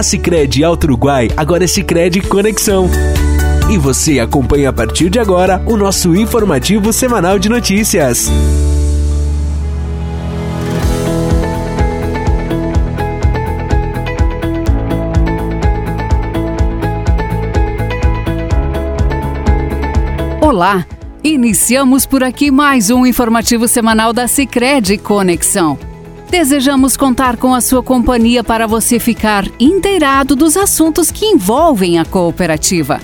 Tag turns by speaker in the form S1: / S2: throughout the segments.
S1: A Alto Uruguai agora é Sicredi Conexão. E você acompanha a partir de agora o nosso informativo semanal de notícias.
S2: Olá! Iniciamos por aqui mais um informativo semanal da Sicredi Conexão. Desejamos contar com a sua companhia para você ficar inteirado dos assuntos que envolvem a cooperativa.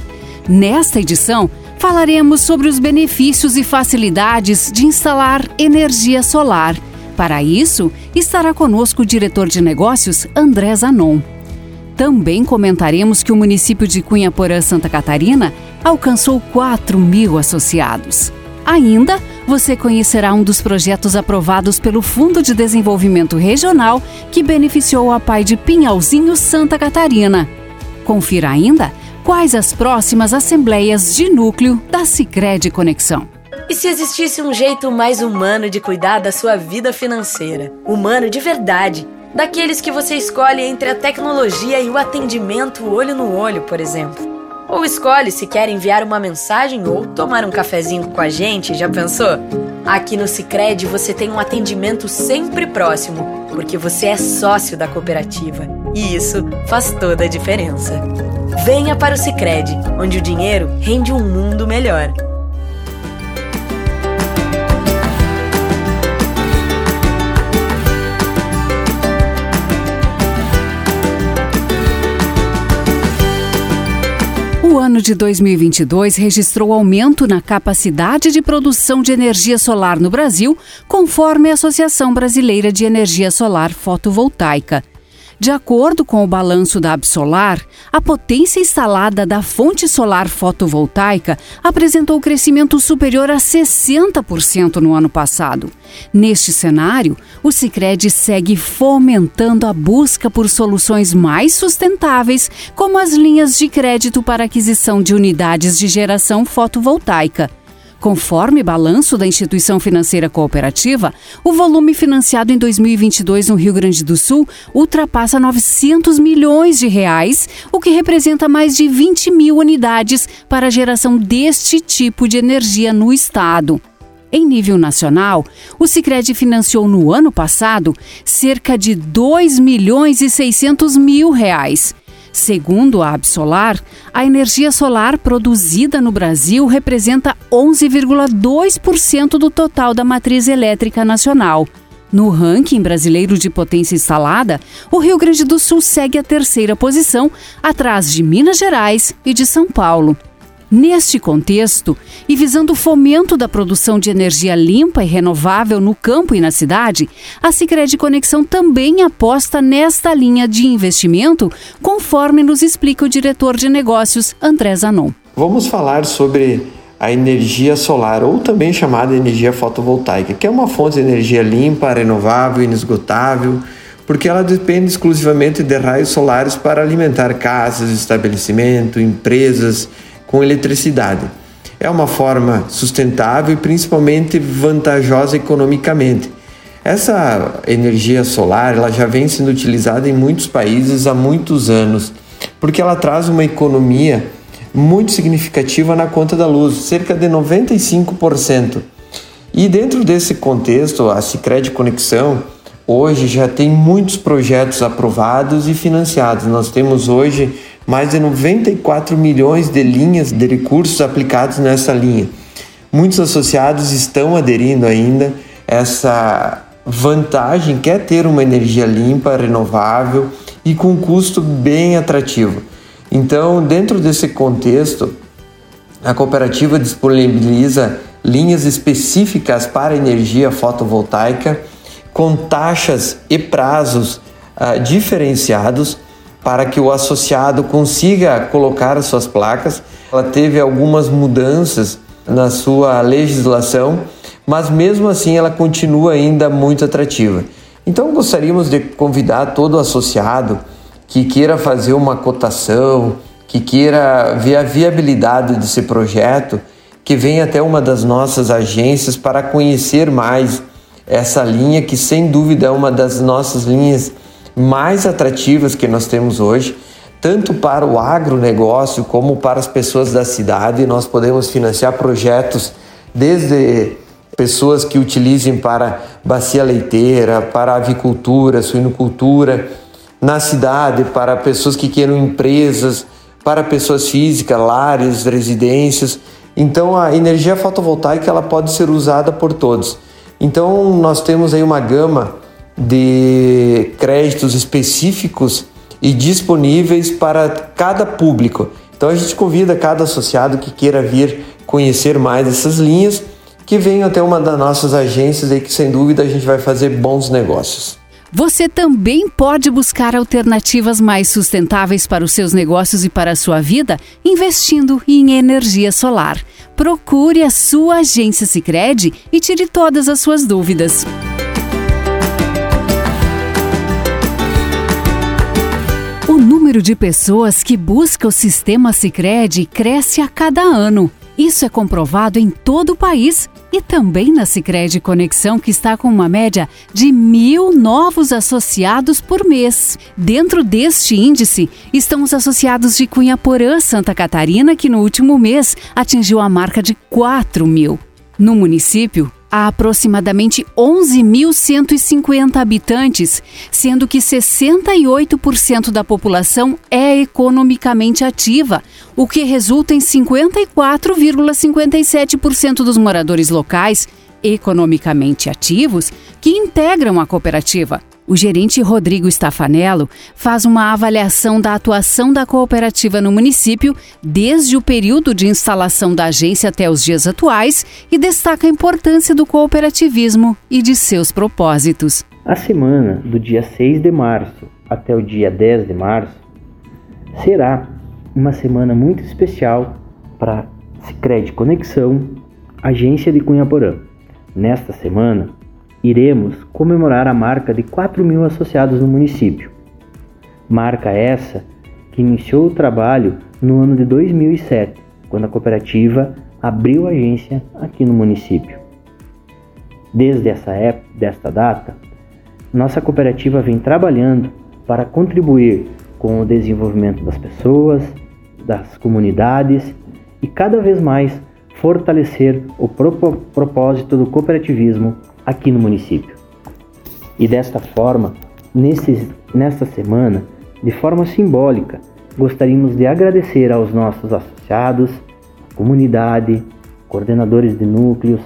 S2: Nesta edição, falaremos sobre os benefícios e facilidades de instalar energia solar. Para isso, estará conosco o diretor de negócios André Zanon. Também comentaremos que o município de Cunha Porã, Santa Catarina, alcançou 4 mil associados. Ainda, você conhecerá um dos projetos aprovados pelo Fundo de Desenvolvimento Regional que beneficiou a Pai de Pinhalzinho, Santa Catarina. Confira ainda quais as próximas assembleias de núcleo da Sicredi Conexão.
S3: E se existisse um jeito mais humano de cuidar da sua vida financeira? Humano de verdade, daqueles que você escolhe entre a tecnologia e o atendimento olho no olho, por exemplo. Ou escolhe se quer enviar uma mensagem ou tomar um cafezinho com a gente, já pensou? Aqui no Sicredi você tem um atendimento sempre próximo, porque você é sócio da cooperativa. E isso faz toda a diferença. Venha para o Sicredi, onde o dinheiro rende um mundo melhor.
S2: Ano de 2022 registrou aumento na capacidade de produção de energia solar no Brasil, conforme a Associação Brasileira de Energia Solar Fotovoltaica. De acordo com o balanço da Absolar, a potência instalada da fonte solar fotovoltaica apresentou crescimento superior a 60% no ano passado. Neste cenário, o Sicredi segue fomentando a busca por soluções mais sustentáveis, como as linhas de crédito para aquisição de unidades de geração fotovoltaica. Conforme balanço da instituição financeira cooperativa, o volume financiado em 2022 no Rio Grande do Sul ultrapassa 900 milhões de reais, o que representa mais de 20 mil unidades para a geração deste tipo de energia no estado. Em nível nacional, o Sicredi financiou no ano passado cerca de 2 milhões e 600 mil reais. Segundo a Absolar, a energia solar produzida no Brasil representa 11,2% do total da matriz elétrica nacional. No ranking brasileiro de potência instalada, o Rio Grande do Sul segue a terceira posição, atrás de Minas Gerais e de São Paulo. Neste contexto, e visando o fomento da produção de energia limpa e renovável no campo e na cidade, a Sicredi Conexão também aposta nesta linha de investimento, conforme nos explica o diretor de negócios André Zanon.
S4: Vamos falar sobre a energia solar, ou também chamada energia fotovoltaica, que é uma fonte de energia limpa, renovável, inesgotável, porque ela depende exclusivamente de raios solares para alimentar casas, estabelecimentos, empresas com eletricidade. É uma forma sustentável e principalmente vantajosa economicamente. Essa energia solar ela já vem sendo utilizada em muitos países há muitos anos, porque ela traz uma economia muito significativa na conta da luz, cerca de 95%. E dentro desse contexto, a Sicredi Conexão hoje já tem muitos projetos aprovados e financiados. Nós temos hoje mais de 94 milhões de linhas de recursos aplicados nessa linha. Muitos associados estão aderindo ainda essa vantagem que é ter uma energia limpa, renovável e com custo bem atrativo. Então, dentro desse contexto, a cooperativa disponibiliza linhas específicas para energia fotovoltaica com taxas e prazos uh, diferenciados para que o associado consiga colocar as suas placas. Ela teve algumas mudanças na sua legislação, mas mesmo assim ela continua ainda muito atrativa. Então gostaríamos de convidar todo associado que queira fazer uma cotação, que queira ver a viabilidade desse projeto, que venha até uma das nossas agências para conhecer mais essa linha que sem dúvida é uma das nossas linhas mais atrativas que nós temos hoje, tanto para o agronegócio como para as pessoas da cidade. Nós podemos financiar projetos desde pessoas que utilizem para bacia leiteira, para avicultura, suinocultura, na cidade, para pessoas que queiram empresas, para pessoas físicas, lares, residências. Então a energia fotovoltaica ela pode ser usada por todos. Então nós temos aí uma gama de créditos específicos e disponíveis para cada público. Então a gente convida cada associado que queira vir conhecer mais essas linhas, que venha até uma das nossas agências aí que sem dúvida a gente vai fazer bons negócios.
S2: Você também pode buscar alternativas mais sustentáveis para os seus negócios e para a sua vida investindo em energia solar. Procure a sua agência Sicredi e tire todas as suas dúvidas. Número de pessoas que busca o sistema Sicredi cresce a cada ano. Isso é comprovado em todo o país e também na Sicredi Conexão, que está com uma média de mil novos associados por mês. Dentro deste índice estão os associados de Cunhaporã, Santa Catarina, que no último mês atingiu a marca de 4 mil. No município, há aproximadamente 11.150 habitantes, sendo que 68% da população é economicamente ativa, o que resulta em 54,57% dos moradores locais economicamente ativos que integram a cooperativa. O gerente Rodrigo Stafanello faz uma avaliação da atuação da cooperativa no município desde o período de instalação da agência até os dias atuais e destaca a importância do cooperativismo e de seus propósitos.
S5: A semana do dia 6 de março até o dia 10 de março será uma semana muito especial para Sicredi Conexão, agência de Cunhaporã. Nesta semana, iremos comemorar a marca de 4 mil associados no município. Marca essa que iniciou o trabalho no ano de 2007, quando a cooperativa abriu agência aqui no município. Desde essa época, desta data, nossa cooperativa vem trabalhando para contribuir com o desenvolvimento das pessoas, das comunidades e cada vez mais fortalecer o propósito do cooperativismo aqui no município. E desta forma, nesse, nesta semana, de forma simbólica, gostaríamos de agradecer aos nossos associados, comunidade, coordenadores de núcleos,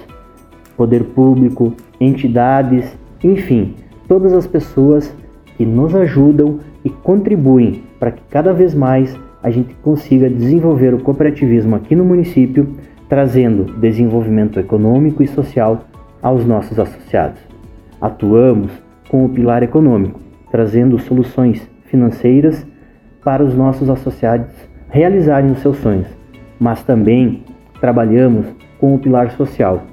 S5: poder público, entidades, enfim, todas as pessoas que nos ajudam e contribuem para que cada vez mais a gente consiga desenvolver o cooperativismo aqui no município, trazendo desenvolvimento econômico e social aos nossos associados. Atuamos com o pilar econômico, trazendo soluções financeiras para os nossos associados realizarem os seus sonhos, mas também trabalhamos com o pilar social,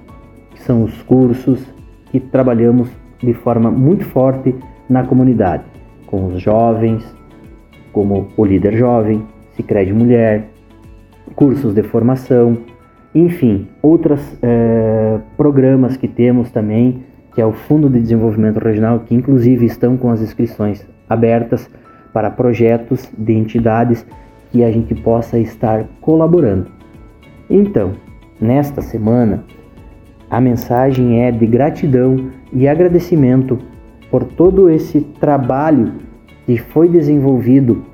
S5: que são os cursos que trabalhamos de forma muito forte na comunidade, com os jovens, como o líder jovem, Sicredi Mulher, cursos de formação, enfim, outros é, programas que temos também, que é o Fundo de Desenvolvimento Regional, que inclusive estão com as inscrições abertas para projetos de entidades que a gente possa estar colaborando. Então, nesta semana, a mensagem é de gratidão e agradecimento por todo esse trabalho que foi desenvolvido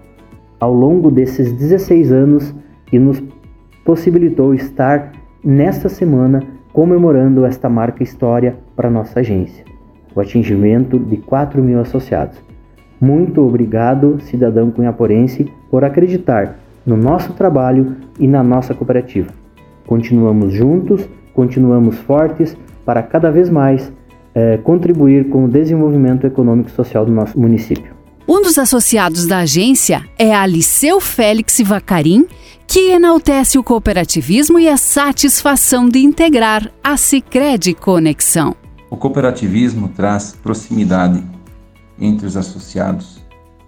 S5: ao longo desses 16 anos que nos possibilitou estar nesta semana comemorando esta marca história para nossa agência, o atingimento de 4 mil associados. Muito obrigado, cidadão cunhaporense, por acreditar no nosso trabalho e na nossa cooperativa. Continuamos juntos, continuamos fortes para cada vez mais eh, contribuir com o desenvolvimento econômico e social do nosso município.
S2: Um dos associados da agência é Aliceu Félix Vacarim, que enaltece o cooperativismo e a satisfação de integrar a Sicredi Conexão.
S6: O cooperativismo traz proximidade entre os associados,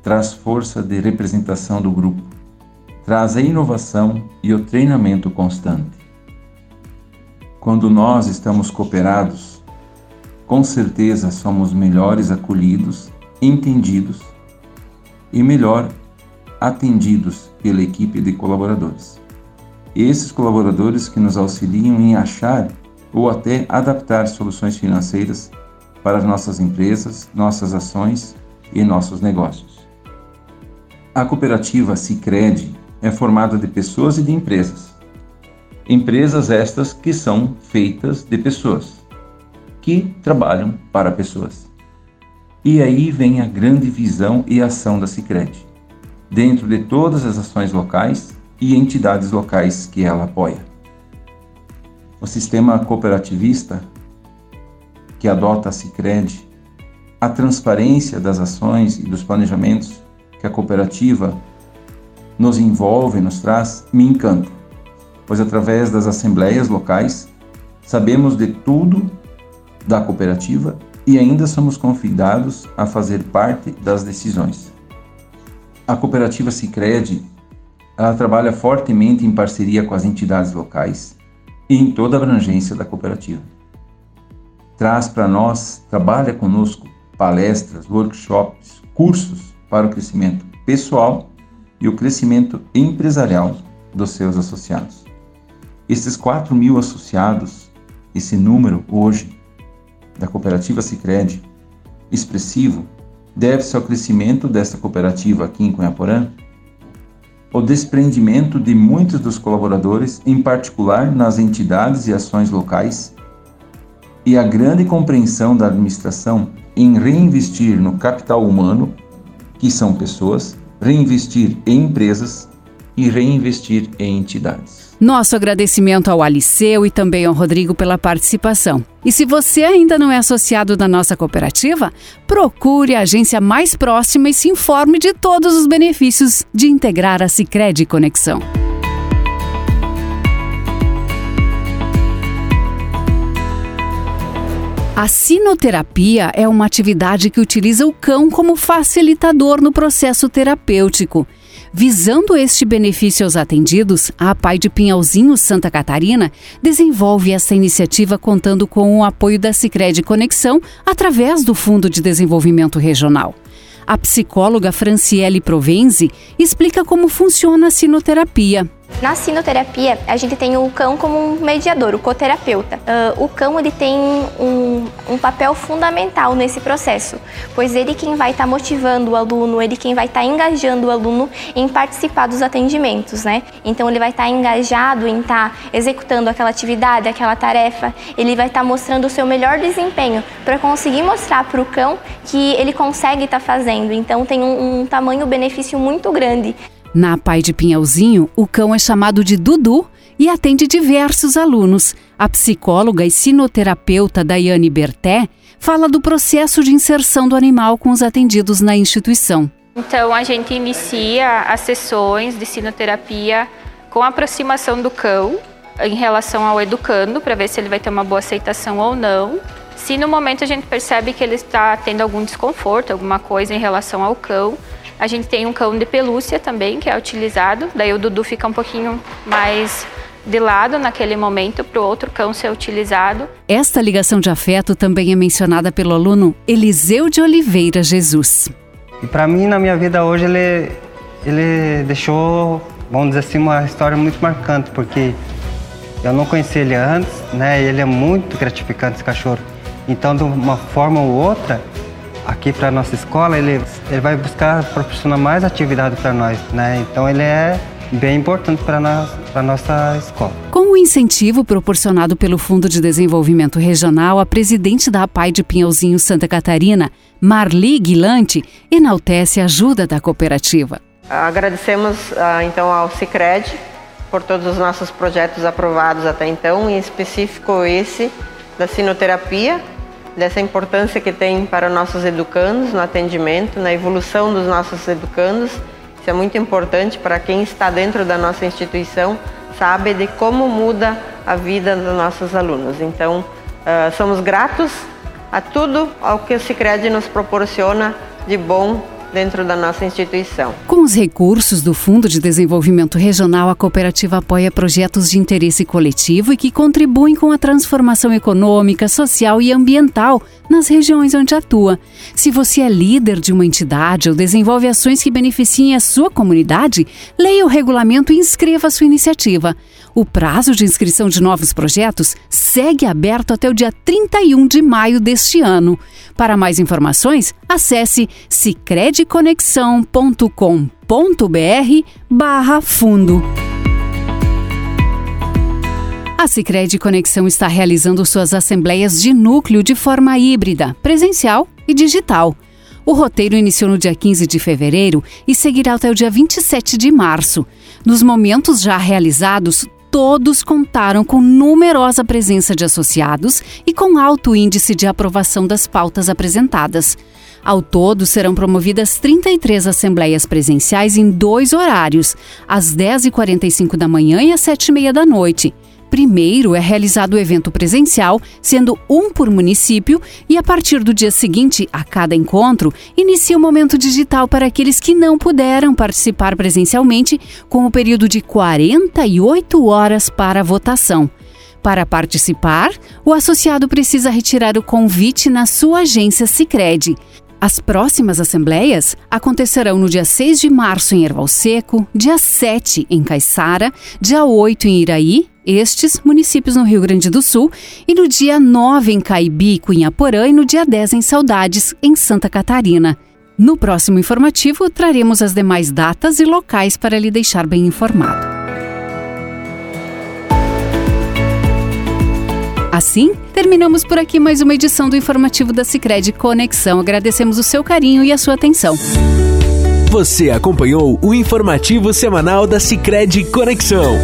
S6: traz força de representação do grupo, traz a inovação e o treinamento constante. Quando nós estamos cooperados, com certeza somos melhores acolhidos, entendidos e melhor atendidos pela equipe de colaboradores. Esses colaboradores que nos auxiliam em achar ou até adaptar soluções financeiras para as nossas empresas, nossas ações e nossos negócios. A cooperativa Sicredi é formada de pessoas e de empresas. Empresas estas que são feitas de pessoas, que trabalham para pessoas. E aí vem a grande visão e ação da Sicredi, dentro de todas as ações locais e entidades locais que ela apoia. O sistema cooperativista que adota a Sicredi, a transparência das ações e dos planejamentos que a cooperativa nos envolve, nos traz, me encanta, pois através das assembleias locais sabemos de tudo da cooperativa e ainda somos convidados a fazer parte das decisões. A cooperativa Sicredi, ela trabalha fortemente em parceria com as entidades locais e em toda a abrangência da cooperativa. Traz para nós, trabalha conosco palestras, workshops, cursos para o crescimento pessoal e o crescimento empresarial dos seus associados. Esses 4 mil associados, esse número hoje da cooperativa Sicredi expressivo, deve-se ao crescimento desta cooperativa aqui em Cunhaporã, o desprendimento de muitos dos colaboradores, em particular nas entidades e ações locais, e a grande compreensão da administração em reinvestir no capital humano, que são pessoas, reinvestir em empresas e reinvestir em entidades.
S2: Nosso agradecimento ao Aliceu e também ao Rodrigo pela participação. E se você ainda não é associado da nossa cooperativa, procure a agência mais próxima e se informe de todos os benefícios de integrar a Sicredi Conexão. A sinoterapia é uma atividade que utiliza o cão como facilitador no processo terapêutico. Visando este benefício aos atendidos, a Pai de Pinhalzinho Santa Catarina desenvolve essa iniciativa contando com o apoio da Sicredi Conexão através do Fundo de Desenvolvimento Regional. A psicóloga Franciele Provenzi explica como funciona a sinoterapia.
S7: Na sinoterapia, a gente tem o cão como um mediador, o coterapeuta. Uh, o cão ele tem um, um, papel fundamental nesse processo, pois ele quem vai estar tá motivando o aluno, ele quem vai estar tá engajando o aluno em participar dos atendimentos, né? Então ele vai estar tá engajado em estar tá executando aquela atividade, aquela tarefa, ele vai estar tá mostrando o seu melhor desempenho para conseguir mostrar para o cão que ele consegue estar tá fazendo. Então tem um, um tamanho benefício muito grande.
S2: Na Pai de Pinhalzinho, o cão é chamado de Dudu e atende diversos alunos. A psicóloga e sinoterapeuta Daiane Berté fala do processo de inserção do animal com os atendidos na instituição.
S8: Então, a gente inicia as sessões de sinoterapia com a aproximação do cão em relação ao educando, para ver se ele vai ter uma boa aceitação ou não. Se no momento a gente percebe que ele está tendo algum desconforto, alguma coisa em relação ao cão, a gente tem um cão de pelúcia também, que é utilizado. Daí o Dudu fica um pouquinho mais de lado naquele momento para o outro cão ser utilizado.
S2: Esta ligação de afeto também é mencionada pelo aluno Eliseu de Oliveira Jesus.
S9: E para mim, na minha vida hoje, ele, ele deixou, vamos dizer assim, uma história muito marcante, porque eu não conheci ele antes, né? Ele é muito gratificante, esse cachorro. Então, de uma forma ou outra, aqui para nossa escola, ele, ele vai buscar proporcionar mais atividade para nós, né? Então ele é bem importante para a nossa escola.
S2: Com o incentivo proporcionado pelo Fundo de Desenvolvimento Regional, a presidente da APAI de Pinhalzinho Santa Catarina, Marli Guilante, enaltece a ajuda da cooperativa.
S10: Agradecemos ah, então ao Cicred por todos os nossos projetos aprovados até então, em específico esse da sinoterapia, dessa importância que tem para nossos educandos no atendimento, na evolução dos nossos educandos. Isso é muito importante para quem está dentro da nossa instituição, sabe de como muda a vida dos nossos alunos. Então, uh, somos gratos a tudo ao que o Cicred nos proporciona de bom dentro da nossa instituição.
S2: Com os recursos do Fundo de Desenvolvimento Regional, a cooperativa apoia projetos de interesse coletivo e que contribuem com a transformação econômica, social e ambiental nas regiões onde atua. Se você é líder de uma entidade ou desenvolve ações que beneficiem a sua comunidade, leia o regulamento e inscreva a sua iniciativa. O prazo de inscrição de novos projetos segue aberto até o dia 31 de maio deste ano. Para mais informações, acesse cicredconexão.com.br barra fundo. A Cicred Conexão está realizando suas assembleias de núcleo de forma híbrida, presencial e digital. O roteiro iniciou no dia 15 de fevereiro e seguirá até o dia 27 de março. Nos momentos já realizados, todos contaram com numerosa presença de associados e com alto índice de aprovação das pautas apresentadas. Ao todo, serão promovidas 33 assembleias presenciais em dois horários, às 10h45 da manhã e às 7h30 da noite. Primeiro é realizado o evento presencial, sendo um por município, e a partir do dia seguinte, a cada encontro, inicia o momento digital para aqueles que não puderam participar presencialmente, com o período de 48 horas para votação. Para participar, o associado precisa retirar o convite na sua agência Sicredi. As próximas assembleias acontecerão no dia 6 de março em Erval Seco, dia 7 em Caiçara, dia 8 em Iraí, estes municípios no Rio Grande do Sul, e no dia 9 em Caibi, Cunhaporã e no dia 10 em Saudades, em Santa Catarina. No próximo informativo, traremos as demais datas e locais para lhe deixar bem informado. Assim, terminamos por aqui mais uma edição do informativo da Sicredi Conexão. Agradecemos o seu carinho e a sua atenção.
S1: Você acompanhou o informativo semanal da Sicredi Conexão.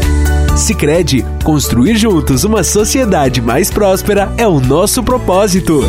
S1: Sicredi, construir juntos uma sociedade mais próspera é o nosso propósito.